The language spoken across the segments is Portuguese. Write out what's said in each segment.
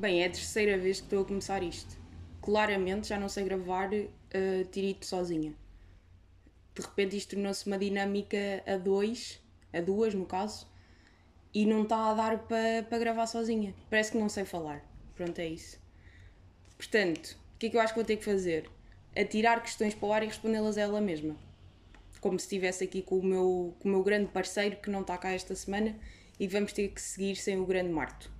Bem, é a terceira vez que estou a começar isto. Claramente já não sei gravar uh, tirito sozinha. De repente isto tornou-se uma dinâmica a dois, a duas no caso, e não está a dar para pa gravar sozinha. Parece que não sei falar. Pronto, é isso. Portanto, o que é que eu acho que vou ter que fazer? Atirar questões para o ar e respondê-las a ela mesma. Como se estivesse aqui com o, meu, com o meu grande parceiro que não está cá esta semana e vamos ter que seguir sem o grande Marto.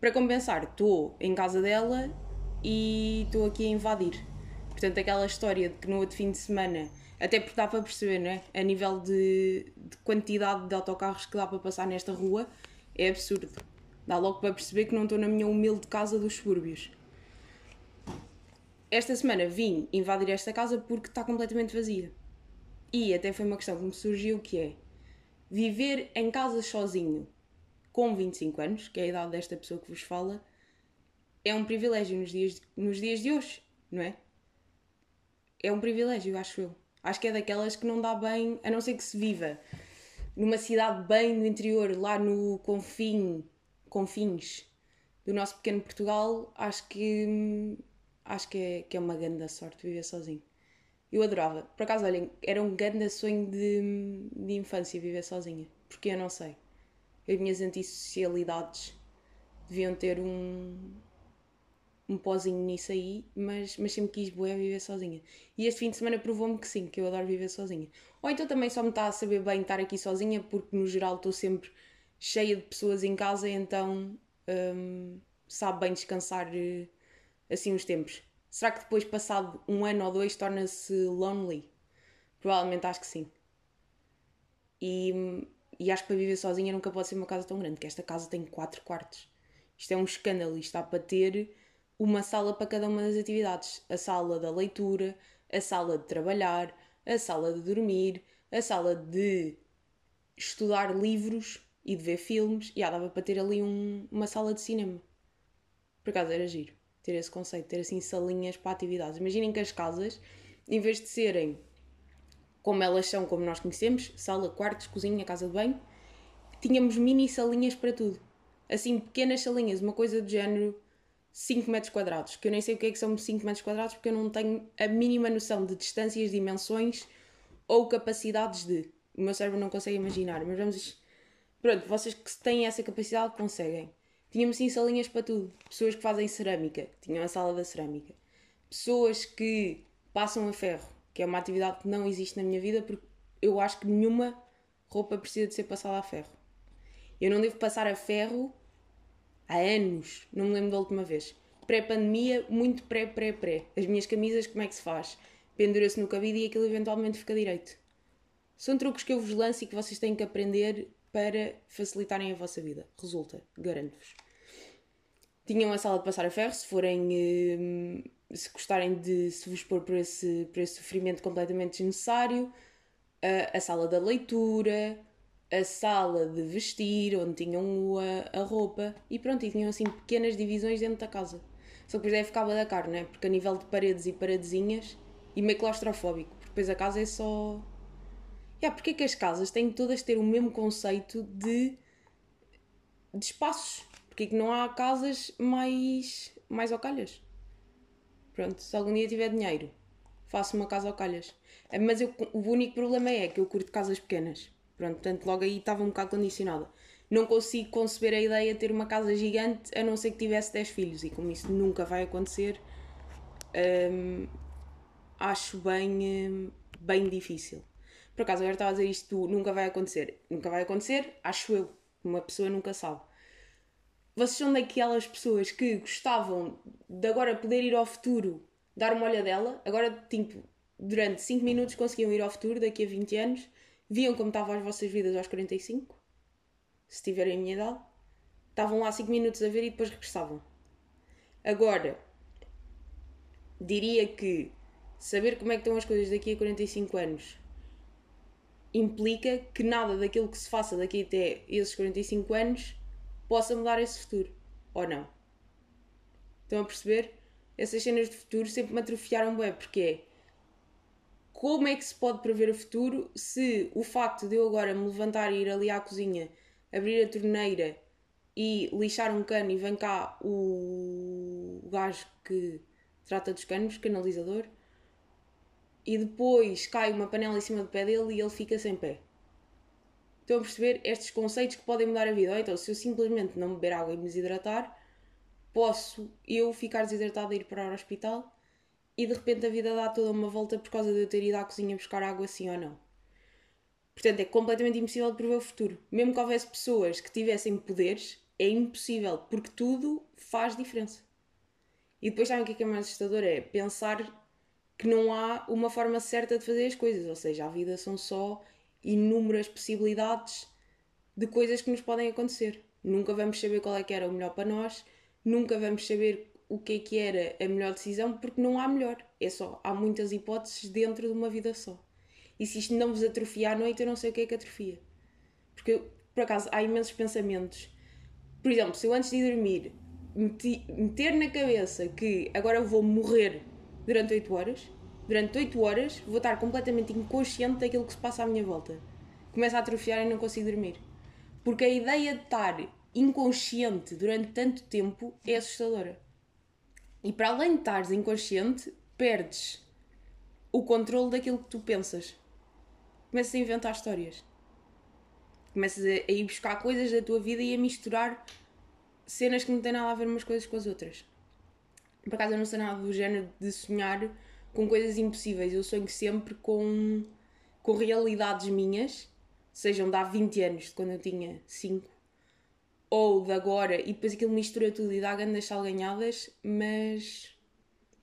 Para compensar, estou em casa dela e estou aqui a invadir. Portanto, aquela história de que no outro fim de semana, até porque dá para perceber, não é? A nível de, de quantidade de autocarros que dá para passar nesta rua, é absurdo. Dá logo para perceber que não estou na minha humilde casa dos subúrbios. Esta semana vim invadir esta casa porque está completamente vazia. E até foi uma questão que me surgiu que é viver em casa sozinho com 25 anos, que é a idade desta pessoa que vos fala, é um privilégio nos dias, nos dias de hoje, não é? É um privilégio, acho eu. Acho que é daquelas que não dá bem, a não ser que se viva numa cidade bem no interior, lá no confim, confins do nosso pequeno Portugal, acho que acho que é, que é uma grande sorte viver sozinho. Eu adorava. Por acaso, olhem, era um grande sonho de, de infância viver sozinha. Porque eu não sei as minhas antissocialidades deviam ter um, um pozinho nisso aí, mas, mas sempre quis boa viver sozinha. E este fim de semana provou-me que sim, que eu adoro viver sozinha. Ou então também só me está a saber bem estar aqui sozinha, porque no geral estou sempre cheia de pessoas em casa, então hum, sabe bem descansar eh, assim os tempos. Será que depois, passado um ano ou dois, torna-se lonely? Provavelmente acho que sim. E hum, e acho que para viver sozinha nunca pode ser uma casa tão grande, que esta casa tem quatro quartos. Isto é um escândalo, isto está para ter uma sala para cada uma das atividades. A sala da leitura, a sala de trabalhar, a sala de dormir, a sala de estudar livros e de ver filmes. E ah, dava para ter ali um, uma sala de cinema. Por acaso era giro ter esse conceito, ter assim salinhas para atividades. Imaginem que as casas, em vez de serem como elas são, como nós conhecemos, sala, quartos, cozinha, casa de banho, tínhamos mini salinhas para tudo. Assim, pequenas salinhas, uma coisa do género 5 metros quadrados, que eu nem sei o que é que são 5 metros quadrados porque eu não tenho a mínima noção de distâncias, dimensões ou capacidades de. O meu cérebro não consegue imaginar, mas vamos. Pronto, vocês que têm essa capacidade conseguem. Tínhamos sim salinhas para tudo. Pessoas que fazem cerâmica, tinham a sala da cerâmica. Pessoas que passam a ferro, que é uma atividade que não existe na minha vida porque eu acho que nenhuma roupa precisa de ser passada a ferro. Eu não devo passar a ferro há anos, não me lembro da última vez. Pré-pandemia, muito pré-pré-pré. As minhas camisas, como é que se faz? Pendura-se no cabide e aquilo eventualmente fica direito. São truques que eu vos lanço e que vocês têm que aprender para facilitarem a vossa vida. Resulta, garanto-vos. Tinham a sala de passar a ferro, se forem hum, se gostarem de se vos pôr por esse, por esse sofrimento completamente desnecessário, a, a sala da leitura, a sala de vestir, onde tinham a, a roupa, e pronto, e tinham assim pequenas divisões dentro da casa. Só que depois deve ficar da cara, não é? Porque a nível de paredes e paredezinhas, e meio claustrofóbico, porque depois a casa é só. Yeah, porque é que as casas têm todas ter o mesmo conceito de, de espaços? Porque é que não há casas mais, mais ocalhas? Pronto, se algum dia tiver dinheiro, faço uma casa ao calhas. Eh, mas eu, o único problema é que eu curto casas pequenas. Pronto, portanto, logo aí estava um bocado condicionada. Não consigo conceber a ideia de ter uma casa gigante a não ser que tivesse 10 filhos. E como isso nunca vai acontecer, hum, acho bem, hum, bem difícil. Por acaso, agora estava a dizer isto nunca vai acontecer. Nunca vai acontecer, acho eu. Uma pessoa nunca sabe. Vocês são daquelas pessoas que gostavam de agora poder ir ao futuro, dar uma olhadela, agora, tipo, durante 5 minutos conseguiam ir ao futuro, daqui a 20 anos, viam como estavam as vossas vidas aos 45, se tiverem a minha idade, estavam lá 5 minutos a ver e depois regressavam. Agora, diria que saber como é que estão as coisas daqui a 45 anos implica que nada daquilo que se faça daqui até esses 45 anos possa mudar esse futuro. Ou não. Estão a perceber? Essas cenas de futuro sempre me atrofiaram bem, porque é como é que se pode prever o futuro se o facto de eu agora me levantar e ir ali à cozinha, abrir a torneira e lixar um cano e vem cá o, gajo que trata dos canos, canalizador, e depois cai uma panela em cima do pé dele e ele fica sem pé. Estão a perceber estes conceitos que podem mudar a vida. Ou então, se eu simplesmente não beber água e me desidratar, posso eu ficar desidratado e ir para o hospital e de repente a vida dá toda uma volta por causa de eu ter ido à cozinha buscar água assim ou não. Portanto, é completamente impossível de prever o futuro. Mesmo que houvesse pessoas que tivessem poderes, é impossível, porque tudo faz diferença. E depois sabem o que é, é mais assustador? É pensar que não há uma forma certa de fazer as coisas, ou seja, a vida são só inúmeras possibilidades de coisas que nos podem acontecer. Nunca vamos saber qual é que era o melhor para nós, nunca vamos saber o que é que era a melhor decisão, porque não há melhor. É só, há muitas hipóteses dentro de uma vida só. E se isto não vos atrofia à noite, eu não sei o que é que atrofia. Porque, por acaso, há imensos pensamentos. Por exemplo, se eu antes de dormir meter na cabeça que agora vou morrer durante 8 horas, durante 8 horas vou estar completamente inconsciente daquilo que se passa à minha volta. Começa a atrofiar e não consigo dormir. Porque a ideia de estar inconsciente durante tanto tempo é assustadora. E para além de estares inconsciente, perdes o controle daquilo que tu pensas. Começas a inventar histórias. Começas a, ir buscar coisas da tua vida e a misturar cenas que não têm nada a ver umas coisas com as outras. Por acaso eu não sei nada do género de sonhar com coisas impossíveis. Eu sonho sempre com, com realidades minhas, sejam de há 20 anos, de quando eu tinha 5, ou de agora, e depois aquilo mistura tudo e dá grandes salganhadas, mas.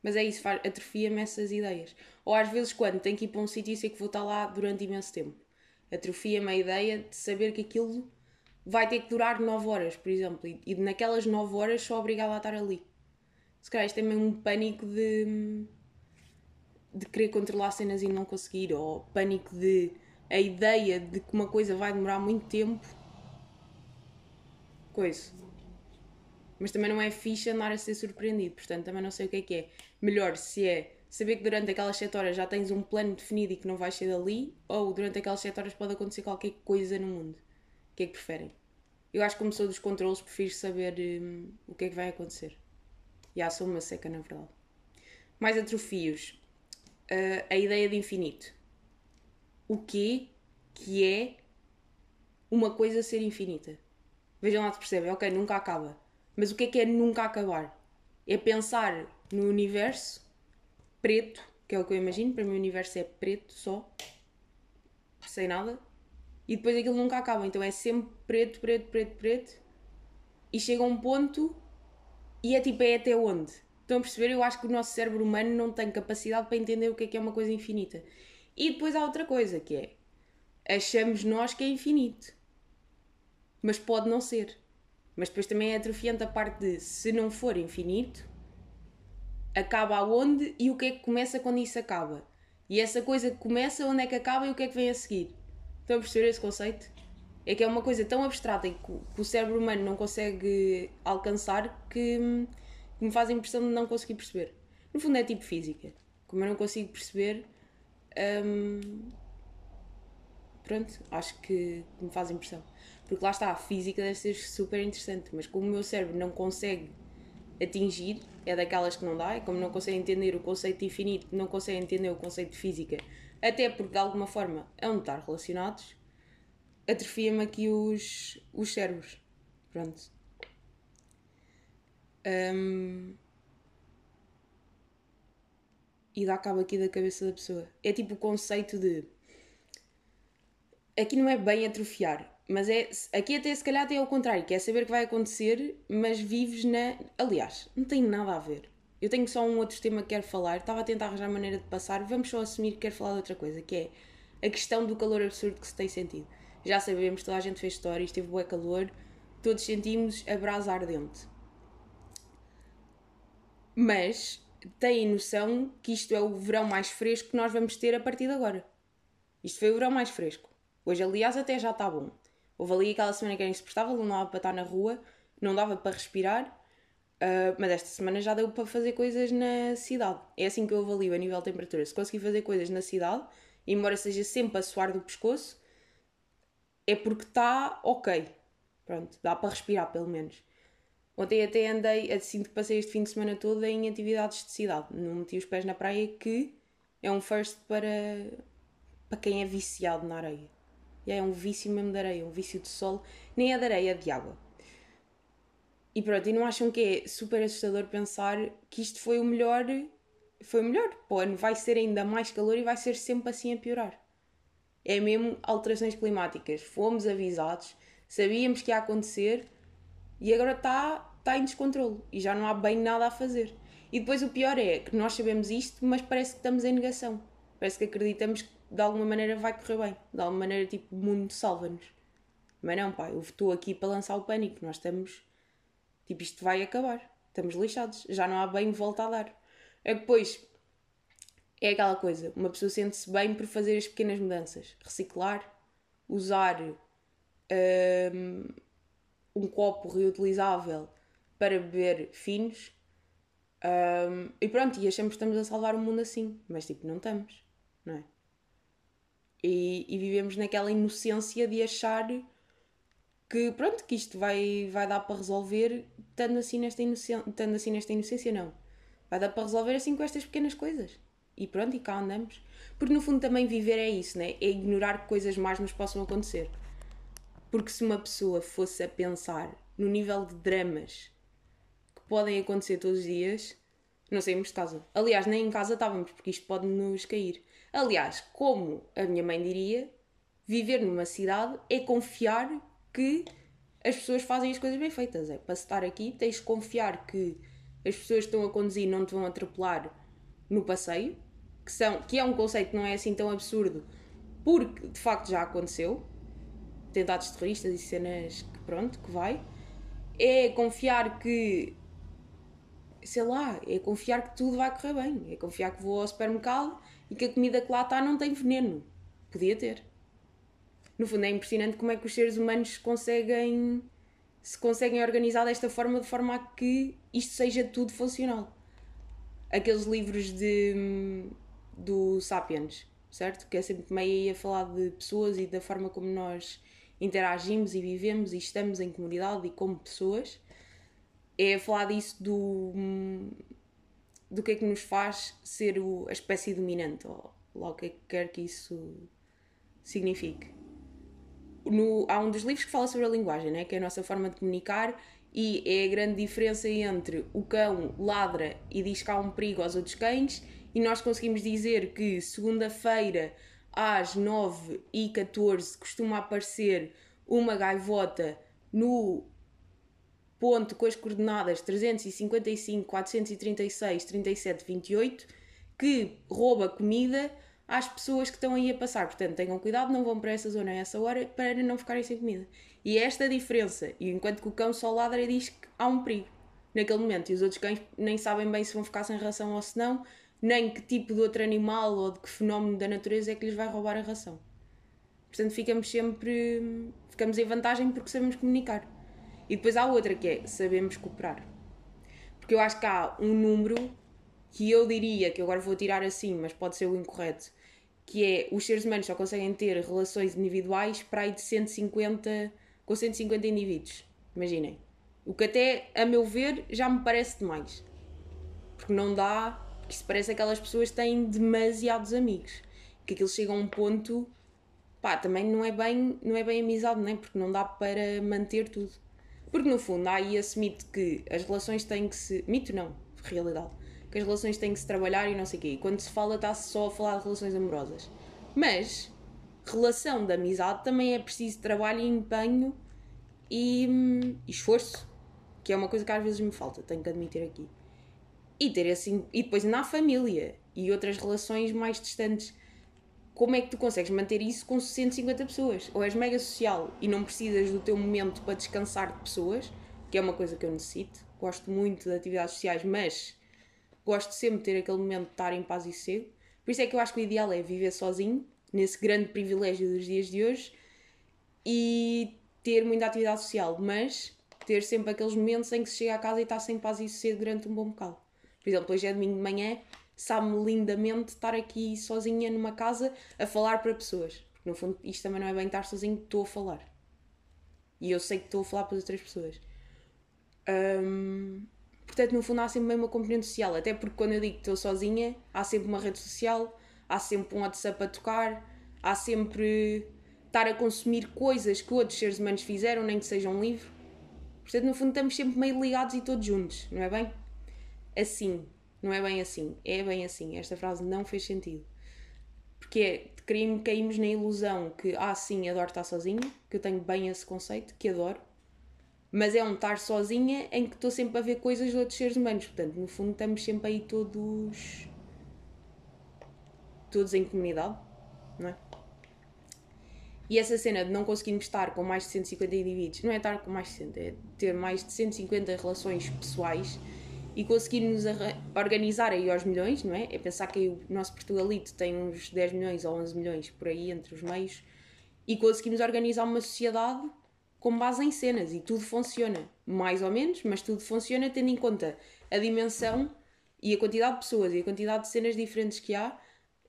Mas é isso, atrofia-me essas ideias. Ou às vezes, quando tenho que ir para um sítio e sei que vou estar lá durante imenso tempo, atrofia-me a ideia de saber que aquilo vai ter que durar 9 horas, por exemplo, e, e naquelas 9 horas sou obrigada a estar ali. Se calhar isto é mesmo um pânico de. De querer controlar cenas e não conseguir, ou pânico de. a ideia de que uma coisa vai demorar muito tempo coisa. Mas também não é fixe andar a ser surpreendido, portanto também não sei o que é que é. Melhor se é saber que durante aquelas 7 horas já tens um plano definido e que não vais ser dali, ou durante aquelas 7 horas pode acontecer qualquer coisa no mundo. O que é que preferem? Eu acho que como sou dos controles, prefiro saber hum, o que é que vai acontecer. E há sou uma seca, na verdade. Mais atrofios. Uh, a ideia de infinito. O que que é uma coisa ser infinita? Vejam lá se percebem, ok, nunca acaba. Mas o que é que é nunca acabar? É pensar no universo preto, que é o que eu imagino, para mim o universo é preto só, sem nada, e depois aquilo nunca acaba. Então é sempre preto, preto, preto, preto, e chega a um ponto e é tipo, é até onde? Estão a perceber? Eu acho que o nosso cérebro humano não tem capacidade para entender o que é que é uma coisa infinita. E depois há outra coisa que é achamos nós que é infinito mas pode não ser. Mas depois também é atrofiante a parte de se não for infinito, acaba aonde e o que é que começa quando isso acaba. E essa coisa que começa, onde é que acaba e o que é que vem a seguir. Estão a perceber esse conceito? É que é uma coisa tão abstrata e que o cérebro humano não consegue alcançar que, me faz a impressão de não conseguir perceber. No fundo é tipo física. Como eu não consigo perceber, hum, pronto, acho que me faz impressão. Porque lá está, a física deve ser super interessante, mas como o meu cérebro não consegue atingir, é daquelas que não dá, é como não consegue entender o conceito de infinito, não consegue entender o conceito de física, até porque de alguma forma hão de estar relacionados, atrofia-me aqui os, os cérebros. Pronto. Um, e dá cabo aqui da cabeça da pessoa. É tipo o conceito de. Aqui não é bem atrofiar, mas é. Aqui até se calhar até é o contrário, que é saber que vai acontecer, mas vives na. Aliás, não tem nada a ver. Eu tenho só um outro tema que quero falar, estava a tentar arranjar maneira de passar, vamos só assumir que quero falar de outra coisa, que é a questão do calor absurdo que se tem sentido. Já sabemos, toda a gente fez histórias, teve bué calor, todos sentimos a brasa ardente. Mas têm noção que isto é o verão mais fresco que nós vamos ter a partir de agora. Isto foi o verão mais fresco. Hoje, aliás, até já está bom. Houve ali aquela semana que era insuportável, não dava para estar na rua, não dava para respirar, uh, mas esta semana já deu para fazer coisas na cidade. É assim que eu avalio a nível de temperatura. Se conseguir fazer coisas na cidade, embora seja sempre a suar do pescoço, é porque está ok. Pronto, dá para respirar pelo menos. Ontem até andei, sinto que passei este fim de semana todo em atividades de cidade. Não meti os pés na praia, que é um first para, para quem é viciado na areia. E é um vício mesmo de areia, um vício de sol, nem é de areia, é de água. E pronto, e não acham que é super assustador pensar que isto foi o melhor, foi o melhor. Ano vai ser ainda mais calor e vai ser sempre assim a piorar. É mesmo alterações climáticas. Fomos avisados, sabíamos que ia acontecer e agora está tá em descontrole e já não há bem nada a fazer. E depois o pior é que nós sabemos isto, mas parece que estamos em negação. Parece que acreditamos que de alguma maneira vai correr bem. De alguma maneira, tipo, o mundo salva-nos. Mas não, pá, eu estou aqui para lançar o pânico. Nós estamos. Tipo, isto vai acabar. Estamos lixados. Já não há bem volta a dar. É depois. É aquela coisa. Uma pessoa sente-se bem por fazer as pequenas mudanças. Reciclar, usar um, um copo reutilizável para beber finos. Um, e pronto, e achamos que estamos a salvar o mundo assim. Mas tipo, não estamos. Não é? E, e, vivemos naquela inocência de achar que pronto, que isto vai, vai dar para resolver estando assim, nesta inocência, estando assim nesta inocência, não. Vai dar para resolver assim com estas pequenas coisas. E pronto, e cá andamos. Porque no fundo também viver é isso, né? É ignorar que coisas mais nos possam acontecer. Porque se uma pessoa fosse a pensar no nível de dramas que podem acontecer todos os dias, não saímos de casa. Aliás, nem em casa estávamos, porque isto pode nos cair. Aliás, como a minha mãe diria, viver numa cidade é confiar que as pessoas fazem as coisas bem feitas. É para estar aqui, tens de confiar que as pessoas que estão a conduzir não te vão atropelar no passeio, que, são, que é um conceito que não é assim tão absurdo, porque de facto já aconteceu. Tentados terroristas e cenas que pronto, que vai. É confiar que sei lá, é confiar que tudo vai correr bem. É confiar que vou ao supermercado e que a comida que lá está não tem veneno. Podia ter. No fundo, é impressionante como é que os seres humanos conseguem se conseguem organizar desta forma de forma a que isto seja tudo funcional. Aqueles livros de do Sapiens, certo? Que é sempre meio a falar de pessoas e da forma como nós interagimos e vivemos e estamos em comunidade e como pessoas. É falar disso do do que é que nos faz ser o, a espécie dominante, ou lá o que é que quer que isso signifique. No, há um dos livros que fala sobre a linguagem, né? que é a nossa forma de comunicar, e é a grande diferença entre o cão ladra e diz que há um perigo aos outros cães, e nós conseguimos dizer que segunda-feira às 9h14 costuma aparecer uma gaivota no ponto com as coordenadas 355, 436, 37, 28, que rouba comida às pessoas que estão aí a passar. Portanto, tenham cuidado, não vão para essa zona a essa hora para não ficarem sem comida. E é esta a diferença. E enquanto que o cão só ladra e diz que há um perigo naquele momento. E os outros cães nem sabem bem se vão ficar sem ração ou se não, nem que tipo de outro animal ou de que fenómeno da natureza é que lhes vai roubar a ração. Portanto, ficamos sempre. ficamos em vantagem porque sabemos comunicar. E depois há outra que é sabemos cooperar. Porque eu acho que há um número que eu diria, que agora vou tirar assim, mas pode ser o incorreto, que é os seres humanos só conseguem ter relações individuais para aí de 150, com 150 indivíduos. Imaginem. O que até, a meu ver, já me parece demais. Porque não dá, porque isso parece aquelas pessoas que têm demasiados amigos. Que aquilo chega a um ponto, pá, também não é bem, não é bem amizade, não é? Porque não dá para manter tudo. Porque no fundo há aí esse mito que as relações têm que se. Mito não, realidade. Que as relações têm que se trabalhar e não sei o quê. E quando se fala, está-se só a falar de relações amorosas. Mas relação de amizade também é preciso trabalho e empenho e, hum, e esforço. Que é uma coisa que às vezes me falta, tenho que admitir aqui. E ter assim. E depois na família e outras relações mais distantes como é que tu consegues manter isso com 150 pessoas? Ou és mega social e não precisas do teu momento para descansar de pessoas, que é uma coisa que eu necessito. Gosto muito de atividades sociais, mas gosto sempre de ter aquele momento de estar em paz e sossego. Por isso é que eu acho que o ideal é viver sozinho, nesse grande privilégio dos dias de hoje, e ter muita atividade social, mas ter sempre aqueles momentos em que se chega a casa e está sem paz e sossego durante um bom bocado. Por exemplo, hoje é domingo de manhã, sabe-me lindamente estar aqui sozinha numa casa a falar para pessoas. Porque no fundo isto também não é bem estar sozinho, estou a falar. E eu sei que estou a falar para as outras pessoas. Um, portanto, no fundo, há sempre uma componente social. Até porque quando eu digo que estou sozinha, há sempre uma rede social, há sempre um WhatsApp a tocar, há sempre estar a consumir coisas que outros seres humanos fizeram, nem que seja um livro. Portanto, no fundo, estamos sempre meio ligados e todos juntos, não é bem? Assim, não é bem assim, é bem assim. Esta frase não fez sentido. Porque é, caímos na ilusão que, ah, sim, adoro estar sozinha, que eu tenho bem esse conceito, que adoro, mas é um estar sozinha em que estou sempre a ver coisas de outros seres humanos. Portanto, no fundo, estamos sempre aí todos. todos em comunidade, não é? E essa cena de não conseguirmos estar com mais de 150 indivíduos, não é estar com mais de 100, é ter mais de 150 relações pessoais e conseguirmos organizar aí aos milhões, não é? É pensar que o nosso Portugalito tem uns 10 milhões ou 11 milhões por aí entre os meios e conseguimos organizar uma sociedade com base em cenas e tudo funciona, mais ou menos, mas tudo funciona tendo em conta a dimensão e a quantidade de pessoas e a quantidade de cenas diferentes que há.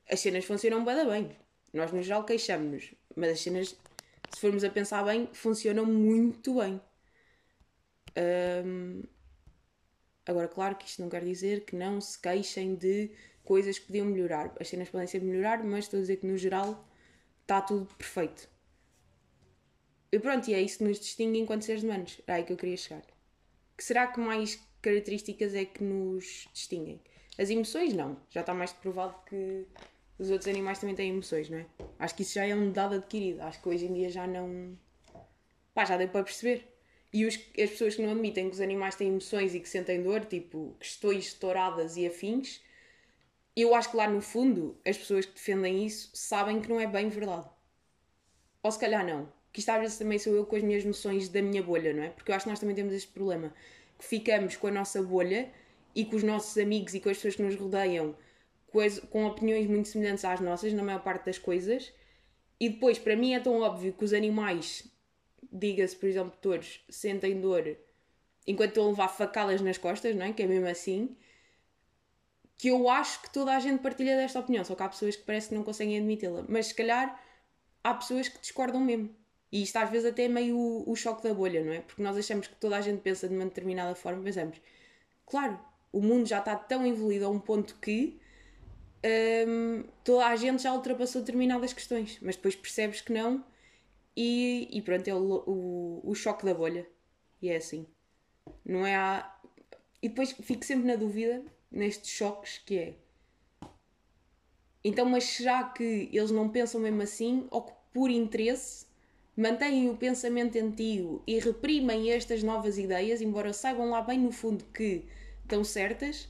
As cenas funcionam bem, bem. Nós, no geral, queixamos-nos, mas as cenas, se formos a pensar bem, funcionam muito bem. Um, Agora, claro que isto não quer dizer que não se queixem de coisas que podiam melhorar. As cenas podem ser melhorar, mas estou a dizer que no geral está tudo perfeito. E pronto, e é isso que nos distingue enquanto seres humanos. Era aí que eu queria chegar. Que será que mais características é que nos distinguem? As emoções, não. Já está mais provado que os outros animais também têm emoções, não é? Acho que isso já é um dado adquirido. Acho que hoje em dia já não. Pá, já deu para perceber. E os, as pessoas que não admitem que os animais têm emoções e que sentem dor, tipo questões estouradas e afins, eu acho que lá no fundo as pessoas que defendem isso sabem que não é bem verdade. Ou se calhar não. Que isto às vezes também sou eu com as minhas noções da minha bolha, não é? Porque eu acho que nós também temos este problema. Que ficamos com a nossa bolha e com os nossos amigos e com as pessoas que nos rodeiam com opiniões muito semelhantes às nossas, na maior parte das coisas. E depois, para mim, é tão óbvio que os animais diga-se, por exemplo, todos sentem dor enquanto estão a levar facadas nas costas, não é? Que é mesmo assim. Que eu acho que toda a gente partilha desta opinião, só que há pessoas que parece que não conseguem admiti-la. Mas se calhar há pessoas que discordam mesmo. E isto às vezes até é meio o, o choque da bolha, não é? Porque nós achamos que toda a gente pensa de uma determinada forma, pensamos, claro, o mundo já está tão evoluído a um ponto que hum, toda a gente já ultrapassou determinadas questões, mas depois percebes que não e, e pronto, é o, o, o choque da bolha. E é assim. Não é a... E depois fico sempre na dúvida, nestes choques, que é... Então, mas será que eles não pensam mesmo assim? Ou que por interesse mantêm o pensamento antigo e reprimem estas novas ideias, embora saibam lá bem no fundo que estão certas,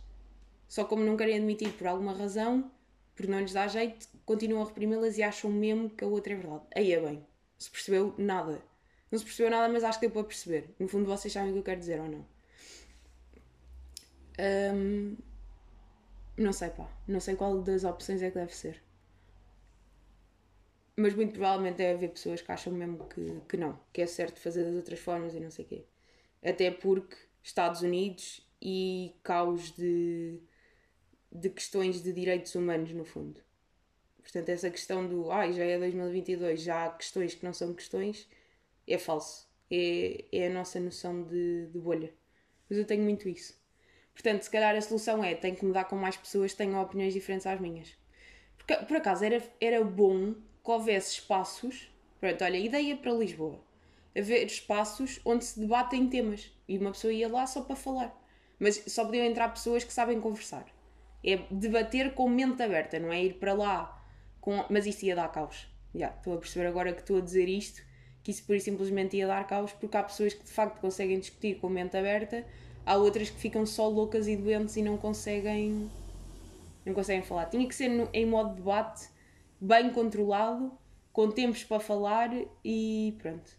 só como não querem admitir por alguma razão, porque não lhes dá jeito, continuam a reprimi-las e acham mesmo que a outra é verdade. Aí é bem se percebeu nada. Não se percebeu nada, mas acho que deu para perceber. No fundo, vocês sabem o que eu quero dizer ou não. Um, não sei, pá. Não sei qual das opções é que deve ser. Mas muito provavelmente deve haver pessoas que acham mesmo que, que não, que é certo fazer das outras formas e não sei o quê. Até porque Estados Unidos e caos de, de questões de direitos humanos, no fundo. Portanto, essa questão do ai, ah, já é 2022, já há questões que não são questões, é falso. É, é a nossa noção de, de bolha. Mas eu tenho muito isso. Portanto, se calhar a solução é tenho que mudar com mais pessoas que tenham opiniões diferentes às minhas. Porque, por acaso, era, era bom que houvesse espaços. Pronto, olha, ideia para Lisboa. Haver espaços onde se debatem temas. E uma pessoa ia lá só para falar. Mas só podiam entrar pessoas que sabem conversar. É debater com mente aberta, não é ir para lá com... Mas isso ia dar caos. Estou a perceber agora que estou a dizer isto, que isso por simplesmente ia dar caos, porque há pessoas que de facto conseguem discutir com mente aberta, há outras que ficam só loucas e doentes e não conseguem. não conseguem falar. Tinha que ser no, em modo de debate, bem controlado, com tempos para falar e pronto.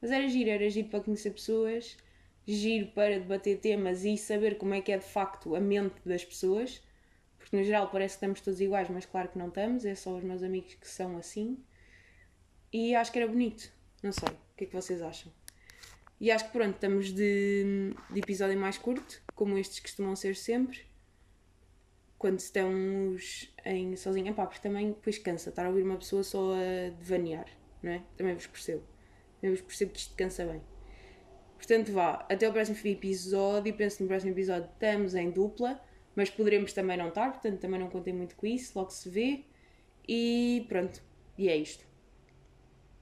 Mas era giro, era giro para conhecer pessoas, giro para debater temas e saber como é que é de facto a mente das pessoas porque no geral parece que estamos todos iguais, mas claro que não estamos, é só os meus amigos que são assim. E acho que era bonito. Não sei, o que é que vocês acham? E acho que pronto, estamos de, de episódio mais curto, como estes costumam ser sempre. Quando estamos em sozinha, pá, porque também depois cansa estar a ouvir uma pessoa só a devanear, não é? Também vos percebo. Eu percebo que isto cansa bem. Portanto, vá, até o próximo episódio. Penso no próximo episódio estamos em dupla, mas poderemos também não estar, portanto, também não contei muito com isso. Logo se vê. E pronto, e é isto.